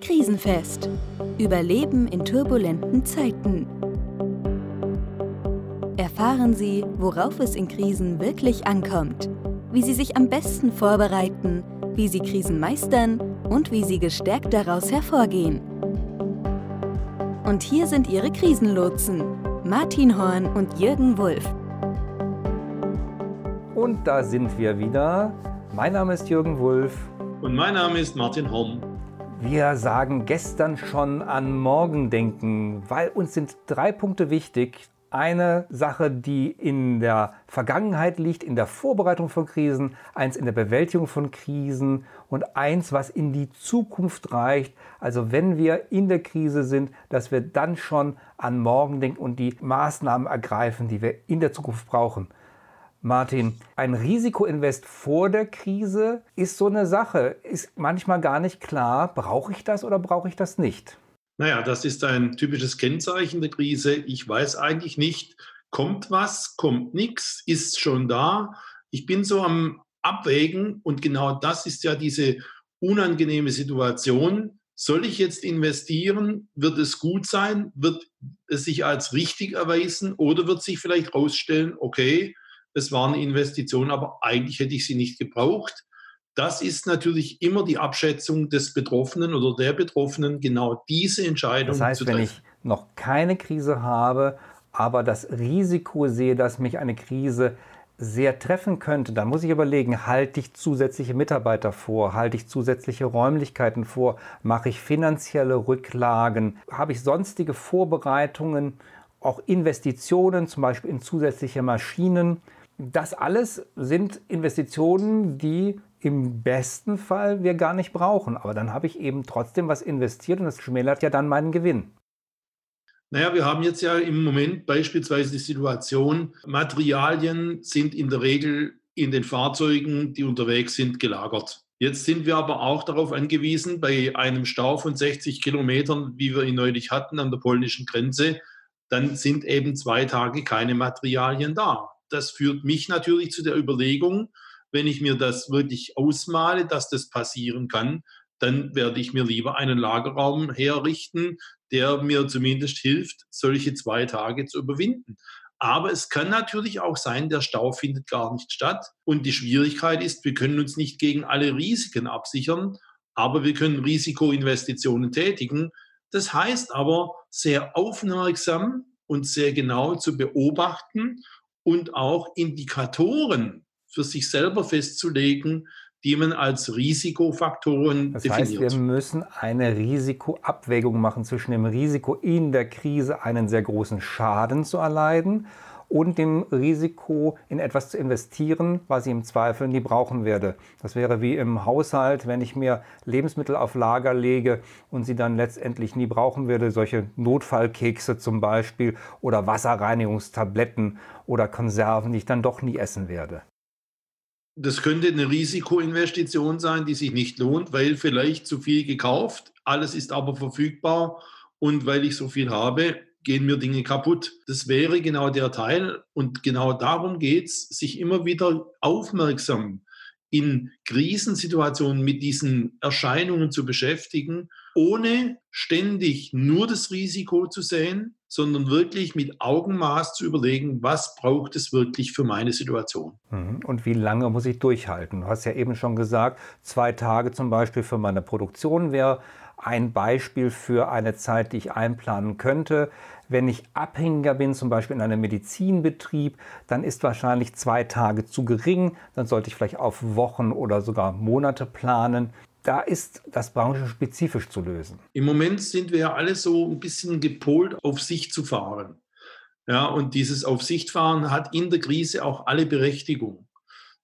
Krisenfest. Überleben in turbulenten Zeiten. Erfahren Sie, worauf es in Krisen wirklich ankommt, wie Sie sich am besten vorbereiten, wie Sie Krisen meistern und wie Sie gestärkt daraus hervorgehen. Und hier sind Ihre Krisenlotsen, Martin Horn und Jürgen Wulff. Und da sind wir wieder. Mein Name ist Jürgen Wulff. Und mein Name ist Martin Horn. Wir sagen gestern schon an morgen denken, weil uns sind drei Punkte wichtig. Eine Sache, die in der Vergangenheit liegt, in der Vorbereitung von Krisen, eins in der Bewältigung von Krisen und eins, was in die Zukunft reicht. Also wenn wir in der Krise sind, dass wir dann schon an morgen denken und die Maßnahmen ergreifen, die wir in der Zukunft brauchen. Martin, ein Risikoinvest vor der Krise ist so eine Sache. Ist manchmal gar nicht klar, brauche ich das oder brauche ich das nicht? Naja, das ist ein typisches Kennzeichen der Krise. Ich weiß eigentlich nicht, kommt was, kommt nichts, ist schon da. Ich bin so am Abwägen und genau das ist ja diese unangenehme Situation. Soll ich jetzt investieren? Wird es gut sein? Wird es sich als richtig erweisen? Oder wird sich vielleicht herausstellen, okay, es war eine Investition, aber eigentlich hätte ich sie nicht gebraucht. Das ist natürlich immer die Abschätzung des Betroffenen oder der Betroffenen, genau diese Entscheidung das heißt, zu treffen. Wenn ich noch keine Krise habe, aber das Risiko sehe, dass mich eine Krise sehr treffen könnte, dann muss ich überlegen, halte ich zusätzliche Mitarbeiter vor, halte ich zusätzliche Räumlichkeiten vor, mache ich finanzielle Rücklagen, habe ich sonstige Vorbereitungen, auch Investitionen, zum Beispiel in zusätzliche Maschinen, das alles sind Investitionen, die im besten Fall wir gar nicht brauchen. Aber dann habe ich eben trotzdem was investiert und das schmälert ja dann meinen Gewinn. Naja, wir haben jetzt ja im Moment beispielsweise die Situation, Materialien sind in der Regel in den Fahrzeugen, die unterwegs sind, gelagert. Jetzt sind wir aber auch darauf angewiesen, bei einem Stau von 60 Kilometern, wie wir ihn neulich hatten an der polnischen Grenze, dann sind eben zwei Tage keine Materialien da das führt mich natürlich zu der Überlegung, wenn ich mir das wirklich ausmale, dass das passieren kann, dann werde ich mir lieber einen Lagerraum herrichten, der mir zumindest hilft, solche zwei Tage zu überwinden. Aber es kann natürlich auch sein, der Stau findet gar nicht statt. Und die Schwierigkeit ist, wir können uns nicht gegen alle Risiken absichern, aber wir können Risikoinvestitionen tätigen. Das heißt aber, sehr aufmerksam und sehr genau zu beobachten und auch Indikatoren für sich selber festzulegen, die man als Risikofaktoren das definiert. Heißt, wir müssen eine Risikoabwägung machen zwischen dem Risiko, in der Krise einen sehr großen Schaden zu erleiden und dem Risiko, in etwas zu investieren, was ich im Zweifel nie brauchen werde. Das wäre wie im Haushalt, wenn ich mir Lebensmittel auf Lager lege und sie dann letztendlich nie brauchen werde, solche Notfallkekse zum Beispiel oder Wasserreinigungstabletten oder Konserven, die ich dann doch nie essen werde. Das könnte eine Risikoinvestition sein, die sich nicht lohnt, weil vielleicht zu viel gekauft, alles ist aber verfügbar und weil ich so viel habe, gehen mir Dinge kaputt. Das wäre genau der Teil und genau darum geht es, sich immer wieder aufmerksam in Krisensituationen mit diesen Erscheinungen zu beschäftigen, ohne ständig nur das Risiko zu sehen, sondern wirklich mit Augenmaß zu überlegen, was braucht es wirklich für meine Situation. Mhm. Und wie lange muss ich durchhalten? Du hast ja eben schon gesagt, zwei Tage zum Beispiel für meine Produktion wäre ein Beispiel für eine Zeit, die ich einplanen könnte. Wenn ich abhängiger bin, zum Beispiel in einem Medizinbetrieb, dann ist wahrscheinlich zwei Tage zu gering. Dann sollte ich vielleicht auf Wochen oder sogar Monate planen. Da ist das branchenspezifisch zu lösen. Im Moment sind wir ja alle so ein bisschen gepolt, auf Sicht zu fahren. Ja, und dieses Auf Sicht fahren hat in der Krise auch alle Berechtigung.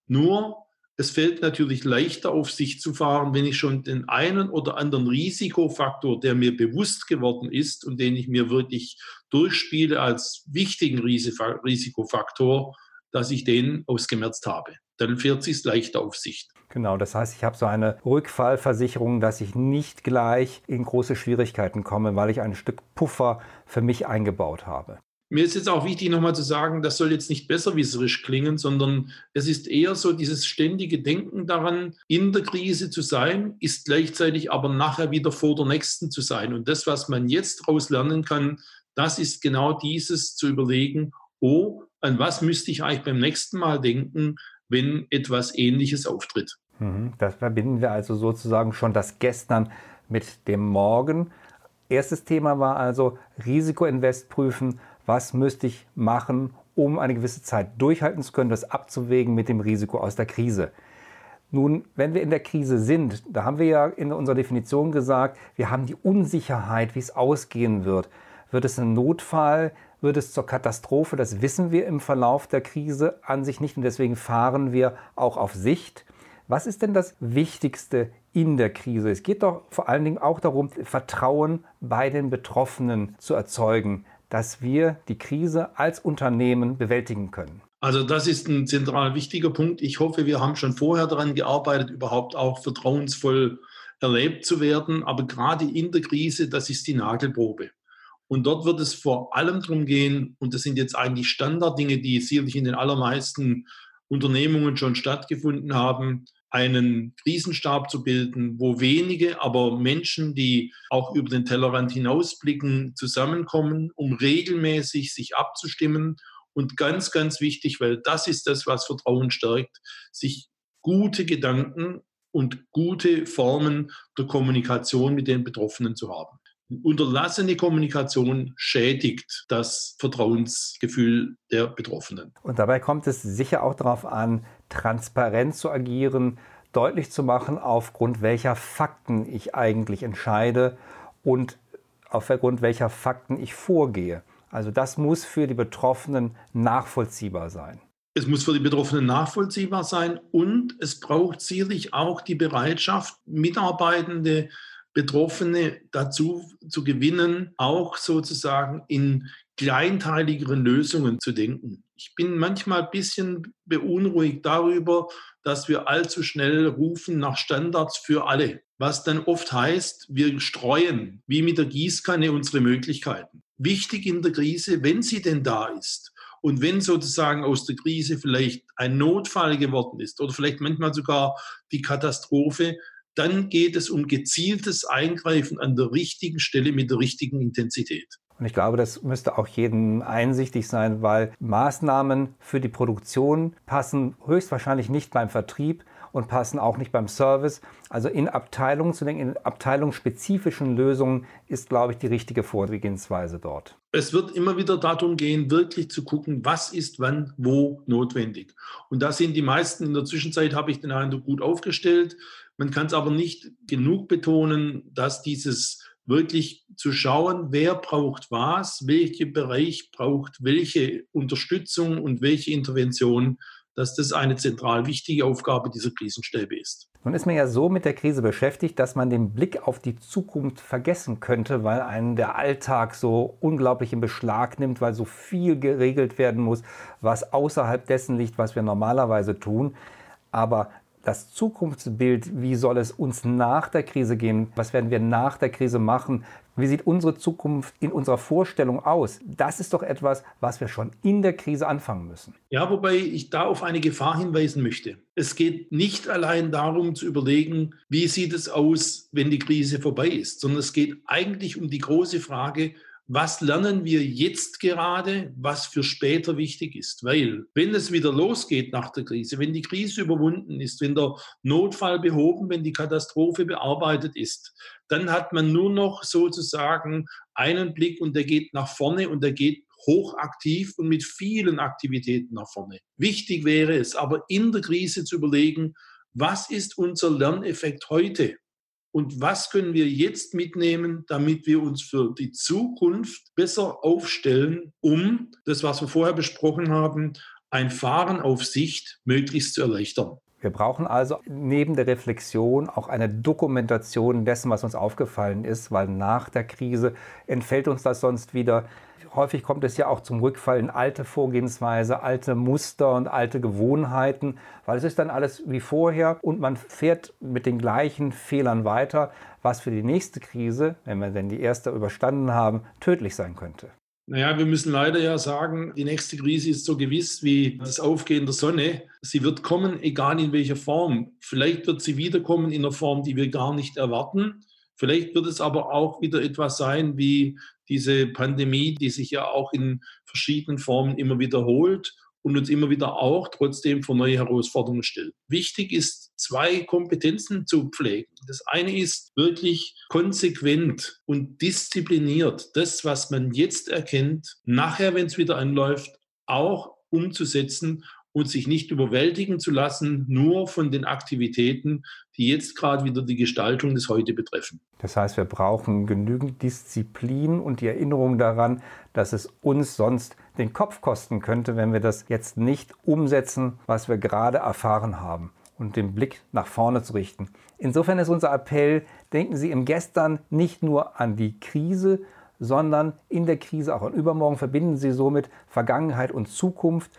Nur es fällt natürlich leichter auf sich zu fahren, wenn ich schon den einen oder anderen Risikofaktor, der mir bewusst geworden ist und den ich mir wirklich durchspiele als wichtigen Risikofaktor, dass ich den ausgemerzt habe. Dann fährt es sich leichter auf Sicht. Genau, das heißt, ich habe so eine Rückfallversicherung, dass ich nicht gleich in große Schwierigkeiten komme, weil ich ein Stück Puffer für mich eingebaut habe. Mir ist jetzt auch wichtig, nochmal zu sagen, das soll jetzt nicht besserwisserisch klingen, sondern es ist eher so dieses ständige Denken daran, in der Krise zu sein, ist gleichzeitig aber nachher wieder vor der nächsten zu sein. Und das, was man jetzt daraus lernen kann, das ist genau dieses zu überlegen, oh, an was müsste ich eigentlich beim nächsten Mal denken, wenn etwas Ähnliches auftritt. Mhm. Das verbinden wir also sozusagen schon das Gestern mit dem Morgen. Erstes Thema war also Risikoinvest prüfen, was müsste ich machen, um eine gewisse Zeit durchhalten zu können, das abzuwägen mit dem Risiko aus der Krise. Nun, wenn wir in der Krise sind, da haben wir ja in unserer Definition gesagt, wir haben die Unsicherheit, wie es ausgehen wird. Wird es ein Notfall? Wird es zur Katastrophe? Das wissen wir im Verlauf der Krise an sich nicht und deswegen fahren wir auch auf Sicht. Was ist denn das Wichtigste in der Krise? Es geht doch vor allen Dingen auch darum, Vertrauen bei den Betroffenen zu erzeugen dass wir die Krise als Unternehmen bewältigen können? Also das ist ein zentral wichtiger Punkt. Ich hoffe, wir haben schon vorher daran gearbeitet, überhaupt auch vertrauensvoll erlebt zu werden. Aber gerade in der Krise, das ist die Nagelprobe. Und dort wird es vor allem darum gehen, und das sind jetzt eigentlich Standarddinge, die sicherlich in den allermeisten Unternehmungen schon stattgefunden haben, einen Krisenstab zu bilden, wo wenige, aber Menschen, die auch über den Tellerrand hinausblicken, zusammenkommen, um regelmäßig sich abzustimmen. Und ganz, ganz wichtig, weil das ist das, was Vertrauen stärkt, sich gute Gedanken und gute Formen der Kommunikation mit den Betroffenen zu haben. Unterlassene Kommunikation schädigt das Vertrauensgefühl der Betroffenen. Und dabei kommt es sicher auch darauf an, transparent zu agieren, deutlich zu machen, aufgrund welcher Fakten ich eigentlich entscheide und aufgrund welcher Fakten ich vorgehe. Also das muss für die Betroffenen nachvollziehbar sein. Es muss für die Betroffenen nachvollziehbar sein und es braucht sicherlich auch die Bereitschaft, Mitarbeitende Betroffene dazu zu gewinnen, auch sozusagen in kleinteiligeren Lösungen zu denken. Ich bin manchmal ein bisschen beunruhigt darüber, dass wir allzu schnell rufen nach Standards für alle, was dann oft heißt, wir streuen wie mit der Gießkanne unsere Möglichkeiten. Wichtig in der Krise, wenn sie denn da ist, und wenn sozusagen aus der Krise vielleicht ein Notfall geworden ist oder vielleicht manchmal sogar die Katastrophe, dann geht es um gezieltes Eingreifen an der richtigen Stelle mit der richtigen Intensität. Und ich glaube, das müsste auch jedem einsichtig sein, weil Maßnahmen für die Produktion passen höchstwahrscheinlich nicht beim Vertrieb und passen auch nicht beim Service. Also in Abteilungen zu denken, in abteilungsspezifischen Lösungen ist, glaube ich, die richtige Vorgehensweise dort. Es wird immer wieder darum gehen, wirklich zu gucken, was ist wann, wo notwendig. Und da sind die meisten in der Zwischenzeit, habe ich den Eindruck, gut aufgestellt. Man kann es aber nicht genug betonen, dass dieses wirklich zu schauen, wer braucht was, welcher Bereich braucht welche Unterstützung und welche Intervention, dass das eine zentral wichtige Aufgabe dieser Krisenstäbe ist. Nun ist man ja so mit der Krise beschäftigt, dass man den Blick auf die Zukunft vergessen könnte, weil einen der Alltag so unglaublich in Beschlag nimmt, weil so viel geregelt werden muss, was außerhalb dessen liegt, was wir normalerweise tun. Aber das Zukunftsbild, wie soll es uns nach der Krise gehen, was werden wir nach der Krise machen, wie sieht unsere Zukunft in unserer Vorstellung aus, das ist doch etwas, was wir schon in der Krise anfangen müssen. Ja, wobei ich da auf eine Gefahr hinweisen möchte. Es geht nicht allein darum zu überlegen, wie sieht es aus, wenn die Krise vorbei ist, sondern es geht eigentlich um die große Frage, was lernen wir jetzt gerade, was für später wichtig ist. Weil wenn es wieder losgeht nach der Krise, wenn die Krise überwunden ist, wenn der Notfall behoben, wenn die Katastrophe bearbeitet ist, dann hat man nur noch sozusagen einen Blick und der geht nach vorne und der geht hochaktiv und mit vielen Aktivitäten nach vorne. Wichtig wäre es aber in der Krise zu überlegen, was ist unser Lerneffekt heute? Und was können wir jetzt mitnehmen, damit wir uns für die Zukunft besser aufstellen, um das, was wir vorher besprochen haben, ein Fahren auf Sicht möglichst zu erleichtern. Wir brauchen also neben der Reflexion auch eine Dokumentation dessen, was uns aufgefallen ist, weil nach der Krise entfällt uns das sonst wieder häufig kommt es ja auch zum Rückfall in alte Vorgehensweise, alte Muster und alte Gewohnheiten, weil es ist dann alles wie vorher und man fährt mit den gleichen Fehlern weiter, was für die nächste Krise, wenn wir denn die erste überstanden haben, tödlich sein könnte. Naja, wir müssen leider ja sagen, die nächste Krise ist so gewiss wie das Aufgehen der Sonne. Sie wird kommen, egal in welcher Form. Vielleicht wird sie wiederkommen in einer Form, die wir gar nicht erwarten. Vielleicht wird es aber auch wieder etwas sein wie diese Pandemie, die sich ja auch in verschiedenen Formen immer wiederholt und uns immer wieder auch trotzdem vor neue Herausforderungen stellt. Wichtig ist, zwei Kompetenzen zu pflegen. Das eine ist wirklich konsequent und diszipliniert das, was man jetzt erkennt, nachher, wenn es wieder anläuft, auch umzusetzen und sich nicht überwältigen zu lassen, nur von den Aktivitäten, die jetzt gerade wieder die Gestaltung des Heute betreffen. Das heißt, wir brauchen genügend Disziplin und die Erinnerung daran, dass es uns sonst den Kopf kosten könnte, wenn wir das jetzt nicht umsetzen, was wir gerade erfahren haben und den Blick nach vorne zu richten. Insofern ist unser Appell, denken Sie im Gestern nicht nur an die Krise, sondern in der Krise auch an übermorgen verbinden Sie somit Vergangenheit und Zukunft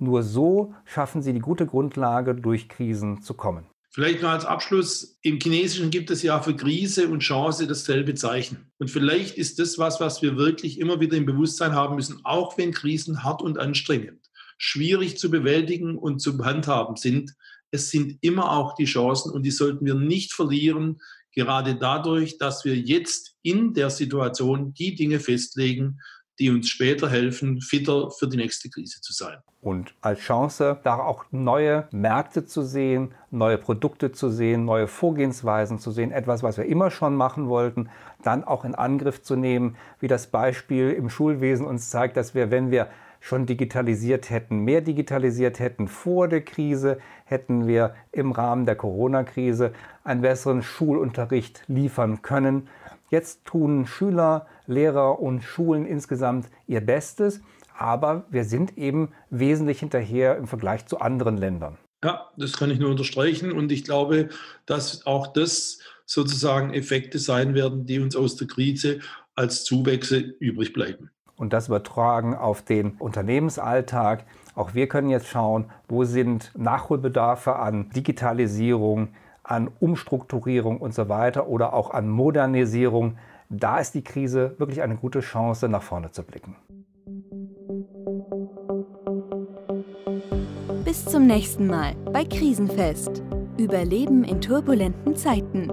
nur so schaffen sie die gute Grundlage, durch Krisen zu kommen. Vielleicht noch als Abschluss. Im Chinesischen gibt es ja für Krise und Chance dasselbe Zeichen. Und vielleicht ist das was, was wir wirklich immer wieder im Bewusstsein haben müssen, auch wenn Krisen hart und anstrengend, schwierig zu bewältigen und zu handhaben sind. Es sind immer auch die Chancen und die sollten wir nicht verlieren, gerade dadurch, dass wir jetzt in der Situation die Dinge festlegen, die uns später helfen, fitter für die nächste Krise zu sein. Und als Chance, da auch neue Märkte zu sehen, neue Produkte zu sehen, neue Vorgehensweisen zu sehen, etwas, was wir immer schon machen wollten, dann auch in Angriff zu nehmen, wie das Beispiel im Schulwesen uns zeigt, dass wir, wenn wir schon digitalisiert hätten, mehr digitalisiert hätten vor der Krise, hätten wir im Rahmen der Corona-Krise einen besseren Schulunterricht liefern können. Jetzt tun Schüler, Lehrer und Schulen insgesamt ihr Bestes, aber wir sind eben wesentlich hinterher im Vergleich zu anderen Ländern. Ja, das kann ich nur unterstreichen und ich glaube, dass auch das sozusagen Effekte sein werden, die uns aus der Krise als Zuwächse übrig bleiben. Und das übertragen auf den Unternehmensalltag. Auch wir können jetzt schauen, wo sind Nachholbedarfe an Digitalisierung, an Umstrukturierung und so weiter oder auch an Modernisierung, da ist die Krise wirklich eine gute Chance, nach vorne zu blicken. Bis zum nächsten Mal bei Krisenfest. Überleben in turbulenten Zeiten.